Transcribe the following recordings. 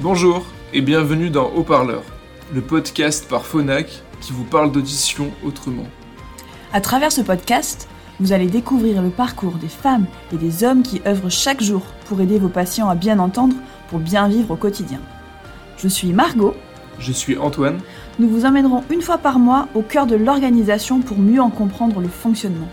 Bonjour et bienvenue dans Haut-Parleur, le podcast par Phonak qui vous parle d'audition autrement. À travers ce podcast, vous allez découvrir le parcours des femmes et des hommes qui œuvrent chaque jour pour aider vos patients à bien entendre pour bien vivre au quotidien. Je suis Margot. Je suis Antoine. Nous vous emmènerons une fois par mois au cœur de l'organisation pour mieux en comprendre le fonctionnement.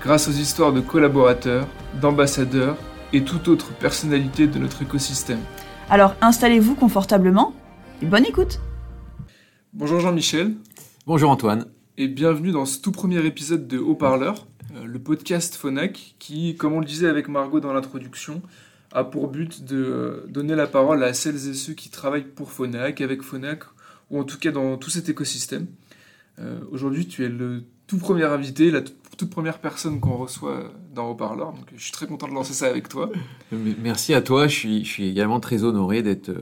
Grâce aux histoires de collaborateurs, d'ambassadeurs et toute autre personnalité de notre écosystème. Alors installez-vous confortablement et bonne écoute Bonjour Jean-Michel. Bonjour Antoine. Et bienvenue dans ce tout premier épisode de Haut-Parleur, euh, le podcast Phonak qui, comme on le disait avec Margot dans l'introduction, a pour but de euh, donner la parole à celles et ceux qui travaillent pour Phonak, avec Phonak, ou en tout cas dans tout cet écosystème. Euh, aujourd'hui, tu es le tout premier invité, la toute première personne qu'on reçoit dans Haut-Parleur, donc je suis très content de lancer ça avec toi. Merci à toi, je suis, je suis également très honoré d'être,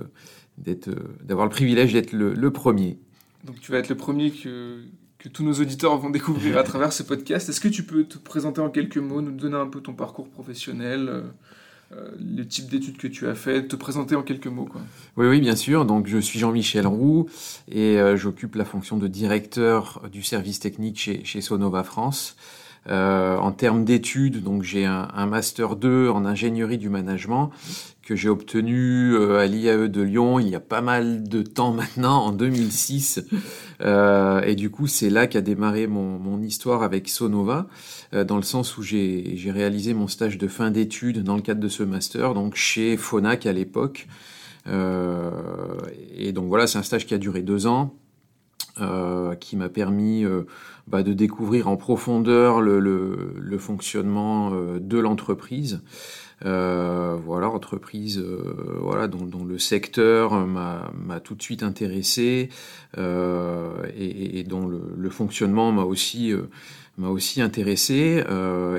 d'être, d'avoir le privilège d'être le, le, premier. Donc tu vas être le premier que, que tous nos auditeurs vont découvrir à travers ce podcast. Est-ce que tu peux te présenter en quelques mots, nous donner un peu ton parcours professionnel euh, euh, le type d'études que tu as fait, te présenter en quelques mots. Quoi. Oui, oui, bien sûr. Donc, je suis Jean-Michel Roux et euh, j'occupe la fonction de directeur du service technique chez, chez Sonova France. Euh, en termes d'études, donc j'ai un, un, master 2 en ingénierie du management que j'ai obtenu euh, à l'IAE de Lyon il y a pas mal de temps maintenant, en 2006. Euh, et du coup, c'est là qu'a démarré mon, mon, histoire avec Sonova, euh, dans le sens où j'ai réalisé mon stage de fin d'études dans le cadre de ce master, donc chez Phonak à l'époque. Euh, et donc voilà, c'est un stage qui a duré deux ans. Euh, qui m'a permis euh, bah, de découvrir en profondeur le, le, le fonctionnement euh, de l'entreprise. voilà, entreprise voilà, dont, dont, le secteur m'a tout de suite intéressé et, et, dont le, le fonctionnement m'a aussi m'a aussi intéressé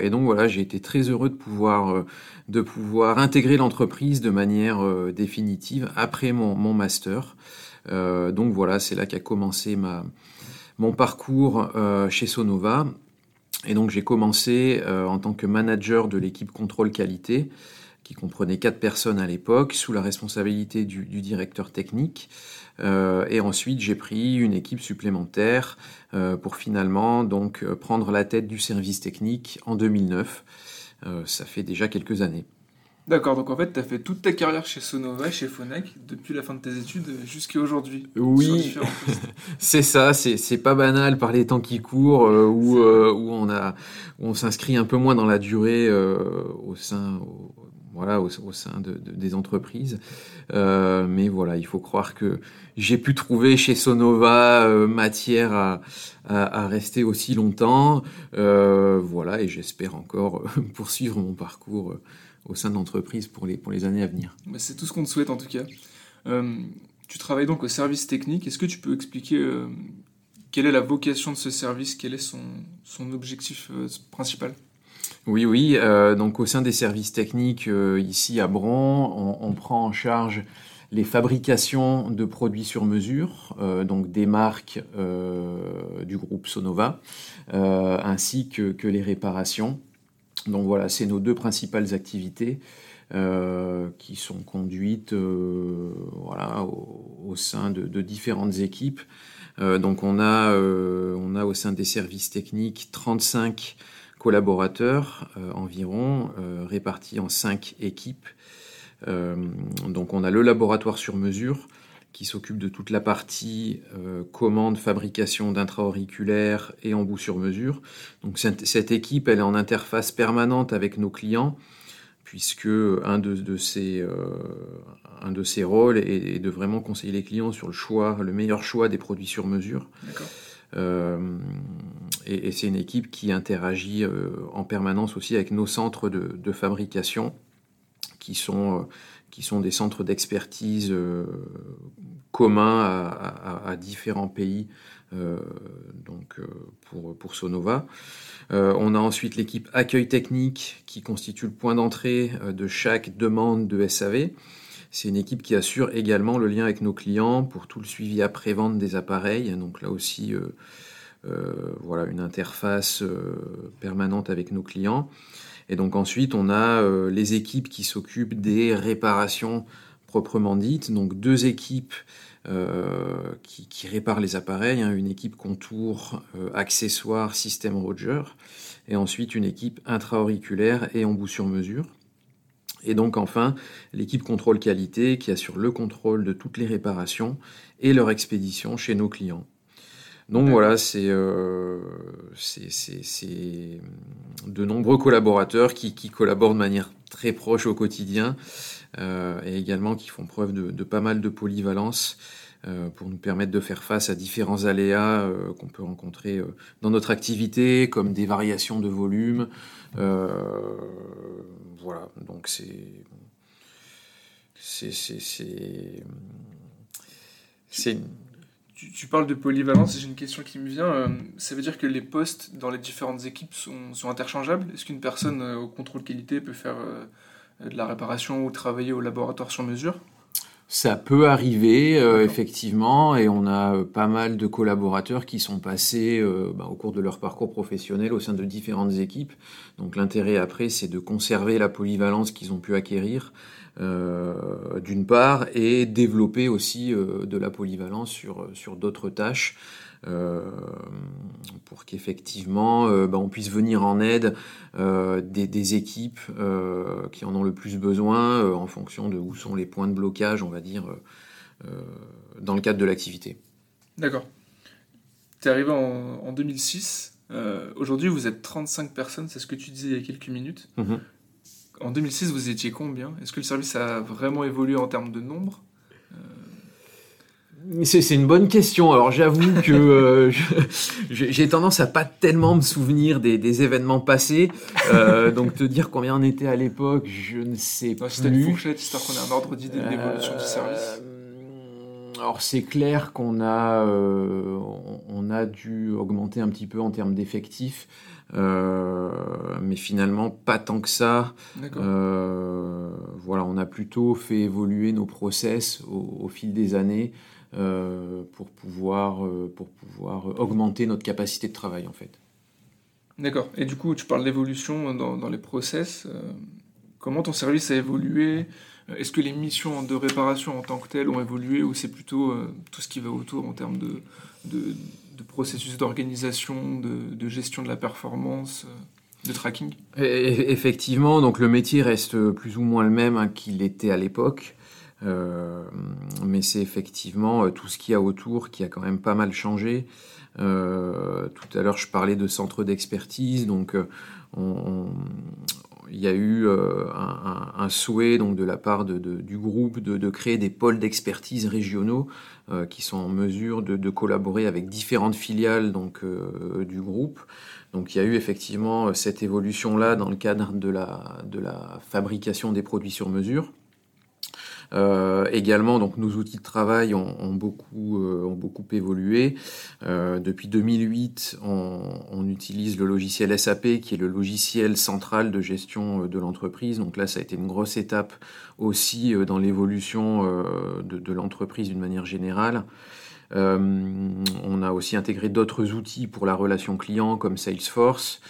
et donc voilà j'ai été très heureux de pouvoir de pouvoir intégrer l'entreprise de manière définitive après mon, mon master euh, donc voilà, c'est là qu'a commencé mon parcours euh, chez Sonova. Et donc j'ai commencé euh, en tant que manager de l'équipe contrôle qualité, qui comprenait quatre personnes à l'époque, sous la responsabilité du, directeur technique. Euh, et ensuite, j'ai pris une équipe supplémentaire euh, pour finalement donc prendre la tête du service technique en 2009. Euh, ça fait déjà quelques années. D'accord, donc en fait, tu as fait toute ta carrière chez Sonova, chez Phonak, depuis la fin de tes études jusqu'à aujourd'hui. Oui, c'est ça, c'est pas banal par les temps qui courent, euh, où, euh, où, on, a, où on s'inscrit un peu moins dans la durée euh, au sein, au, voilà, au, au sein de, de, des entreprises. Mais voilà, il faut croire que j'ai pu trouver chez Sonova matière à, à, à, rester aussi longtemps. voilà, et j'espère encore poursuivre mon parcours au sein de l'entreprise pour les, pour les années à venir. Bah, c'est tout ce qu'on te souhaite en tout cas. Euh, tu travailles donc au service technique. Est-ce que tu peux expliquer euh, quelle est la vocation de ce service? Quel est son, son objectif euh, principal? Oui, oui. Donc au sein des services techniques, ici à Bron, on, on, prend en charge les fabrications de produits sur mesure, euh, donc des marques du groupe Sonova, ainsi que, que les réparations. Donc voilà, c'est nos deux principales activités euh, qui sont conduites euh, au, sein de, différentes équipes. Euh, donc on a, on a au sein des services techniques 35 collaborateurs environ, répartis en 5 équipes. donc on a le laboratoire sur mesure, qui s'occupe de toute la partie euh, commande, fabrication d'intra-auriculaires et embouts sur mesure. Donc cette, cette, équipe, elle est en interface permanente avec nos clients, puisque un de, de ses, euh, un de ses rôles est, est, de vraiment conseiller les clients sur le choix, le meilleur choix des produits sur mesure. Euh, et, et c'est une équipe qui interagit en permanence aussi avec nos centres de, de fabrication, qui sont euh, qui sont des centres d'expertise euh, communs à, différents pays euh, donc, pour, pour Sonova. On a ensuite l'équipe accueil technique qui constitue le point d'entrée de chaque demande de SAV. C'est une équipe qui assure également le lien avec nos clients pour tout le suivi après-vente des appareils. Donc là aussi, voilà, une interface permanente avec nos clients. Et donc ensuite, on a euh, les équipes qui s'occupent des réparations proprement dite. Donc deux équipes qui, réparent les appareils, hein. une équipe contour, accessoires, système Roger, et ensuite une équipe intra-auriculaire et embout sur mesure. Et donc enfin, l'équipe contrôle qualité qui assure le contrôle de toutes les réparations et leur expédition chez nos clients. Donc voilà, euh, c'est de nombreux collaborateurs qui, collaborent de manière très proche au quotidien euh, et également qui font preuve de, pas mal de polyvalence euh, pour nous permettre de faire face à différents aléas qu'on peut rencontrer dans notre activité, comme des variations de volume. voilà, donc c'est c'est tu, parles de polyvalence j'ai une question qui me vient. Euh, ça veut dire que les postes dans les différentes équipes sont, interchangeables? Est-ce qu'une personne euh, au contrôle qualité peut faire euh, de la réparation ou travailler au laboratoire sur mesure? Ça peut arriver, effectivement, et on a pas mal de collaborateurs qui sont passés bah, au cours de leur parcours professionnel au sein de différentes équipes. Donc l'intérêt après, c'est de conserver la polyvalence qu'ils ont pu acquérir euh, d'une part, et développer aussi euh, de la polyvalence sur, sur d'autres tâches. Euh, pour qu'effectivement bah, on puisse venir en aide des, des, équipes qui en ont le plus besoin en fonction de où sont les points de blocage, on va dire, dans le cadre de l'activité. D'accord. Tu es arrivé en, en 2006. Aujourd'hui, vous êtes 35 personnes, c'est ce que tu disais il y a quelques minutes. Mm-hmm. En 2006, vous étiez combien? Est-ce que le service a vraiment évolué en termes de nombre? Euh, c'est une bonne question. Alors j'avoue que euh, j'ai tendance à pas tellement me souvenir des, événements passés. Euh, donc te dire combien on était à l'époque, je ne sais pas. C'était une fourchette, histoire qu'on ait un ordre d'idée de l'évolution du service. Alors c'est clair qu'on a, on a dû augmenter un petit peu en termes d'effectifs. Euh, mais finalement pas tant que ça. Euh, voilà, on a plutôt fait évoluer nos process au, fil des années euh, pour pouvoir pour pouvoir augmenter notre capacité de travail en fait. D'accord. Et du coup, tu parles d'évolution dans, dans, les process. comment ton service a évolué? Est-ce que les missions de réparation en tant que telles ont évolué ou c'est plutôt tout ce qui va autour en termes de, de de processus d'organisation, de, gestion de la performance, euh, de tracking? Effectivement, donc le métier reste plus ou moins le même hein, qu'il était à l'époque. Euh, mais c'est effectivement euh, tout ce qu'il y a autour qui a quand même pas mal changé. tout à l'heure, je parlais de centres d'expertise, donc on, il y a eu euh, un, souhait donc de la part du groupe de, créer des pôles d'expertise régionaux euh, qui sont en mesure de, collaborer avec différentes filiales donc euh, du groupe. Donc il y a eu effectivement cette évolution là dans le cadre de la fabrication des produits sur mesure. Euh, également, donc nos outils de travail ont, beaucoup, euh, beaucoup évolué. Euh, depuis 2008, on, utilise le logiciel SAP, qui est le logiciel central de gestion de l'entreprise. Donc là, ça a été une grosse étape aussi dans l'évolution de, l'entreprise d'une manière générale. on a aussi intégré d'autres outils pour la relation client comme Salesforce.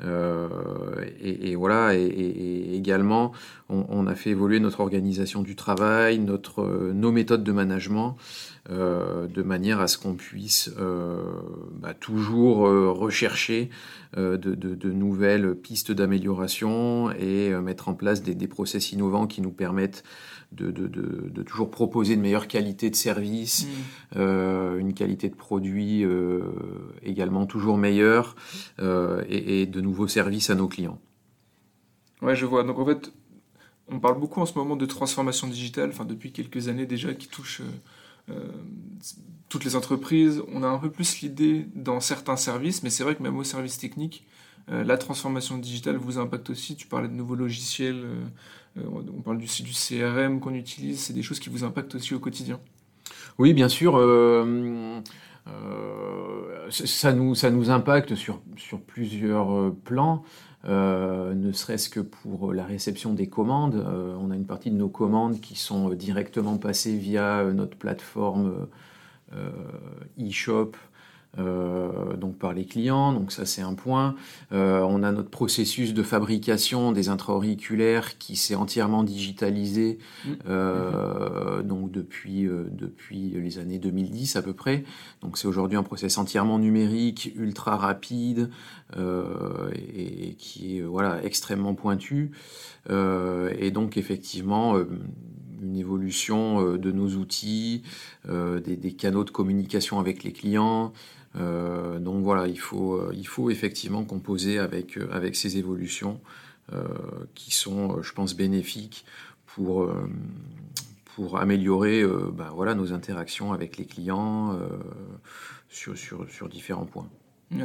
Et, voilà, et, également, on, a fait évoluer notre organisation du travail, notre, euh, nos méthodes de management, euh, de manière à ce qu'on puisse bah, toujours rechercher de, nouvelles pistes d'amélioration et mettre en place des, des, process innovants qui nous permettent de, toujours proposer une meilleure qualité de service, mm. euh, une qualité de produit euh, également toujours meilleure euh, et, de nouveaux services à nos clients. Ouais, je vois. Donc en fait, on parle beaucoup en ce moment de transformation digitale, enfin depuis quelques années déjà, qui touche toutes les entreprises. On a un peu plus l'idée dans certains services, mais c'est vrai que même au service technique, la transformation digitale vous impacte aussi. Tu parlais de nouveaux logiciels euh, on parle du CRM qu'on utilise, c'est des choses qui vous impactent aussi au quotidien. Oui, bien sûr. Euh, euh, ça, nous, ça nous impacte sur, sur plusieurs plans. ne serait-ce que pour la réception des commandes. on a une partie de nos commandes qui sont directement passées via notre plateforme e-shop euh, donc par les clients, donc ça c'est un point. Euh, on a notre processus de fabrication des intra-auriculaires qui s'est entièrement digitalisé mmh. euh, donc depuis, depuis les années 2010 à peu près. Donc c'est aujourd'hui un process entièrement numérique, ultra rapide et, qui est voilà extrêmement pointu. et donc effectivement une évolution de nos outils, des, des, canaux de communication avec les clients, donc voilà, il faut, euh, il faut effectivement composer avec, euh, ces évolutions qui sont, je pense, bénéfiques pour, améliorer ben voilà, nos interactions avec les clients sur, différents points.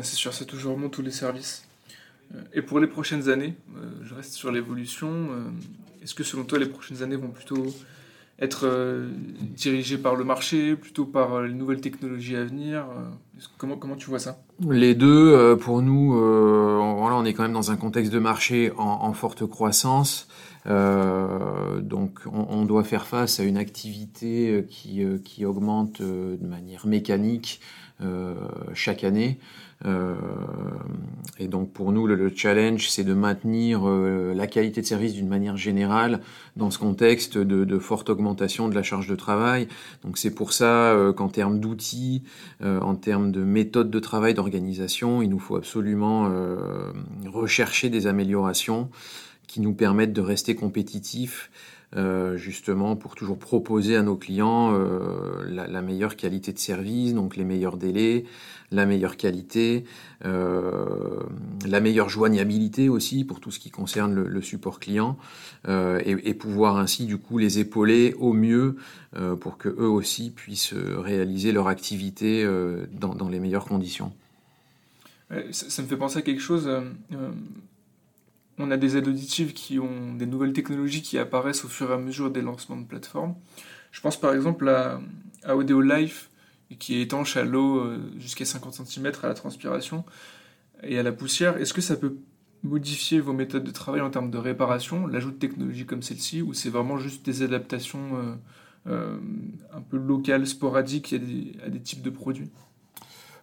C'est sûr, c'est toujours bon tous les services. Et pour les prochaines années, je reste sur l'évolution. Est-ce que selon toi, les prochaines années vont plutôt être euh, dirigé par le marché, plutôt par euh, les nouvelles technologies à venir euh, comment, tu vois ça? Les deux, pour nous, voilà, on est quand même dans un contexte de marché en, forte croissance. donc on, doit faire face à une activité qui, augmente de manière mécanique chaque année. Euh, et donc pour nous, le, challenge, c'est de maintenir euh, la qualité de service d'une manière générale dans ce contexte de, forte augmentation de la charge de travail. Donc c'est pour ça euh, qu'en termes d'outils, en termes de méthodes de travail, d'organisation, il nous faut absolument rechercher des améliorations qui nous permettent de rester compétitifs euh, justement pour toujours proposer à nos clients euh, la, meilleure qualité de service, donc les meilleurs délais, la meilleure qualité, euh, la meilleure joignabilité aussi pour tout ce qui concerne le, support client, et, pouvoir ainsi du coup les épauler au mieux pour que eux aussi puissent réaliser leur activité dans, les meilleures conditions. Ça, me fait penser à quelque chose on a des aides auditives qui ont des nouvelles technologies qui apparaissent au fur et à mesure des lancements de plateformes. Je pense par exemple à, Audio Life, qui est étanche à l'eau euh, jusqu'à 50 cm à la transpiration et à la poussière. Est-ce que ça peut modifier vos méthodes de travail en termes de réparation, l'ajout de technologies comme celle-ci, ou c'est vraiment juste des adaptations euh, euh, un peu locales, sporadiques à des types de produits?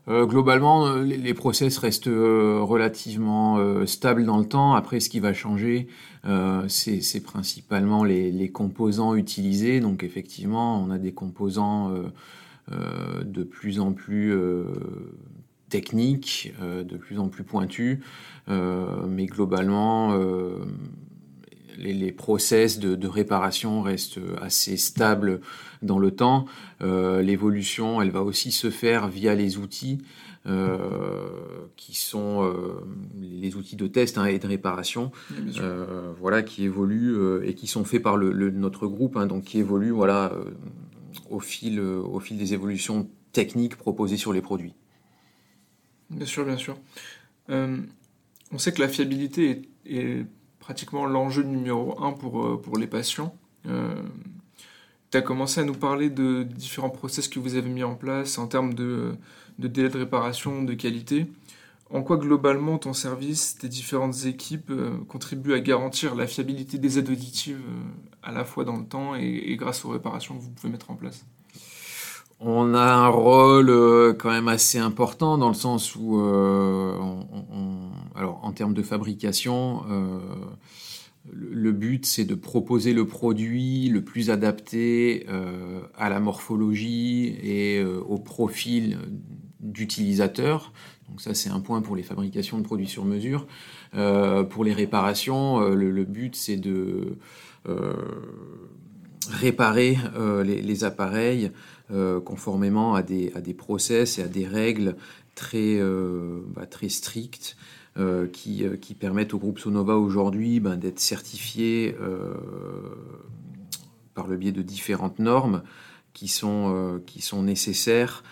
Euh, globalement, euh, les, process restent euh, relativement stables dans le temps. Après, ce qui va changer, c'est principalement les, composants utilisés. Donc, effectivement, on a des composants de plus en plus techniques, de plus en plus pointus. mais globalement, les, process de, réparation restent assez stables dans le temps. Euh, l'évolution, elle va aussi se faire via les outils euh, qui sont euh, les outils de test hein, et de réparation, voilà, qui évoluent et qui sont faits par le, notre groupe, hein, donc qui évoluent, voilà, au fil, au fil des évolutions techniques proposées sur les produits. Bien sûr, bien sûr. on sait que la fiabilité est pratiquement l'enjeu numéro un pour, euh, pour les patients. Euh, tu as commencé à nous parler de différents process que vous avez mis en place en termes de, de délai de réparation, de qualité. En quoi globalement ton service, tes différentes équipes euh, contribuent à garantir la fiabilité des aides auditives à la fois dans le temps et, grâce aux réparations que vous pouvez mettre en place? On a un rôle quand même assez important dans le sens où alors en termes de fabrication, euh, le but c'est de proposer le produit le plus adapté euh, à la morphologie et euh, au profil d'utilisateur. Donc ça c'est un point pour les fabrications de produits sur mesure. pour les réparations, le, but c'est de réparer les, appareils conformément à des, à des process et à des règles très, bah, très strictes euh, qui, euh, qui, permettent au groupe Sonova aujourd'hui ben, d'être certifié euh, par le biais de différentes normes qui sont, qui sont nécessaires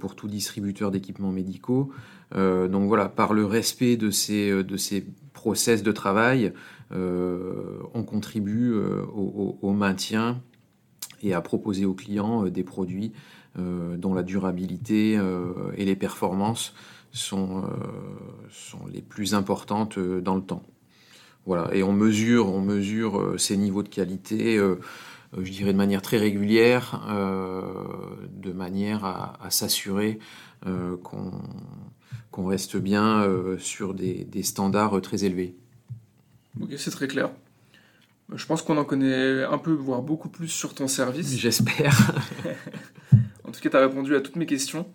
pour tout distributeur d'équipements médicaux. donc voilà, par le respect de ces, de ces process de travail, on contribue au, au, maintien et à proposer aux clients des produits dont la durabilité et les performances sont, euh, sont les plus importantes euh, dans le temps. Voilà. Et on mesure, on mesure euh, ces niveaux de qualité je dirais de manière très régulière, de manière à, s'assurer qu'on reste bien sur des, standards très élevés. Ok, c'est très clair. Je pense qu'on en connaît un peu, voire beaucoup plus sur ton service. J'espère. en tout cas, tu as répondu à toutes mes questions.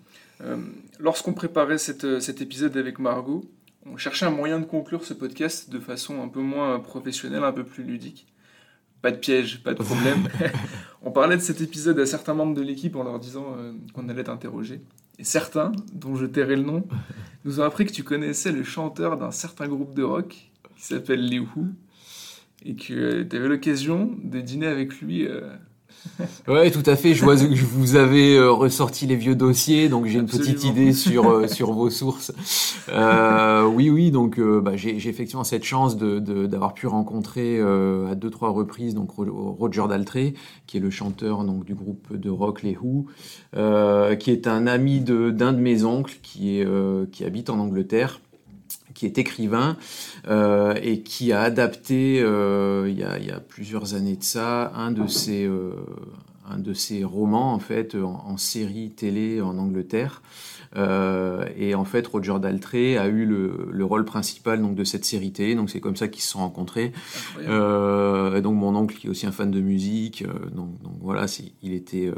Lorsqu'on préparait cet épisode avec Margot, on cherchait un moyen de conclure ce podcast de façon un peu moins professionnelle, un peu plus ludique. Pas de piège, pas de problème. on parlait de cet épisode à certains membres de l'équipe en leur disant euh, qu'on allait t'interroger. Certains, dont je tairai le nom, nous ont appris que tu connaissais le chanteur d'un certain groupe de rock qui s'appelle Les Who et que tu avais l'occasion de dîner avec lui euh, Ouais, tout à fait. Je vois que vous avez euh, ressorti les vieux dossiers, donc j'ai une petite idée sur euh, sur vos sources. Euh, oui, oui. Donc bah, j'ai effectivement cette chance de d'avoir pu rencontrer à deux trois reprises donc Roger Daltrey, qui est le chanteur donc du groupe de rock Les Who, qui est un ami de d'un de mes oncles qui est qui habite en Angleterre qui est écrivain euh, et qui a adapté euh, il, y a, il, y a, plusieurs années de ça un de ses euh, un de ses romans en fait en, série télé en Angleterre. Et en fait Roger Daltrey a eu le, le, rôle principal donc de cette série télé. Donc c'est comme ça qu'ils se sont rencontrés. Euh, donc mon oncle qui est aussi un fan de musique donc, donc voilà il était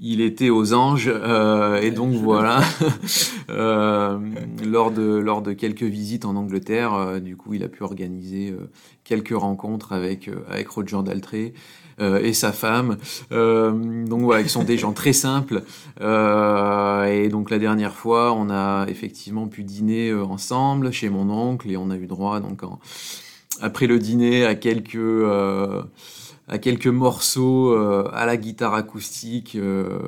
il était aux anges euh, et donc voilà. euh, lors de lors de quelques visites en Angleterre euh, du coup il a pu organiser euh, quelques rencontres avec euh, avec Roger Daltrey et sa femme. Donc voilà ils sont des gens très simples. Et donc la dernière fois on a effectivement pu dîner ensemble chez mon oncle et on a eu droit donc en, après le dîner à quelques à quelques morceaux euh, à la guitare acoustique. Euh,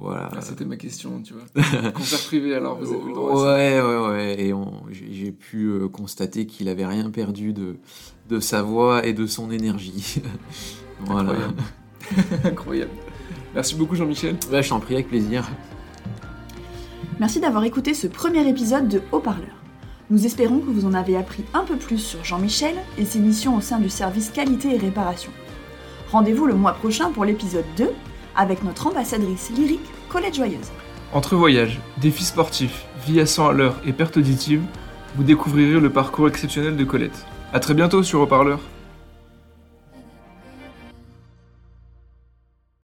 voilà. Ah, C'était ma question, tu vois. Concert privé, alors vous avez le droit. Ouais, ouais, ouais. Et j'ai pu euh, constater qu'il avait rien perdu de, de sa voix et de son énergie. voilà. Incroyable. Merci beaucoup, Jean-Michel. Ouais, je t'en prie, avec plaisir. Merci d'avoir écouté ce premier épisode de Haut-Parleur. Nous espérons que vous en avez appris un peu plus sur Jean-Michel et ses missions au sein du service qualité et réparation. Rendez-vous le mois prochain pour l'épisode 2 avec notre ambassadrice lyrique Colette Joyeuse. Entre voyages, défis sportifs, vie à 100 à l'heure et perte auditive, vous découvrirez le parcours exceptionnel de Colette. A très bientôt sur Haut-Parleur